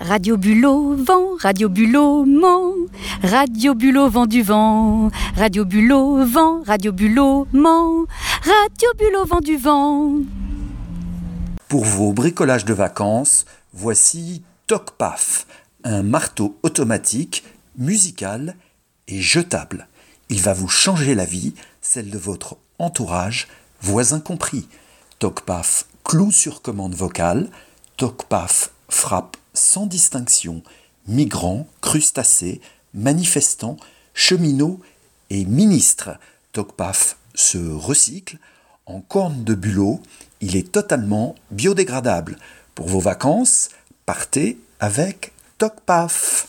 Radio Bulot, vent, Radio Bulot, ment. Radio Bulot, vent du vent. Radio Bulot, vent, Radio Bulot, ment. Radio Bulot, vent du vent. Pour vos bricolages de vacances, voici TocPaf, un marteau automatique, musical et jetable. Il va vous changer la vie, celle de votre entourage, voisins compris. TocPaf clou sur commande vocale, TocPaf frappe sans distinction migrants, crustacés, manifestants, cheminots et ministres. Tocpaf se recycle en corne de bulot. Il est totalement biodégradable. Pour vos vacances, partez avec Tocpaf.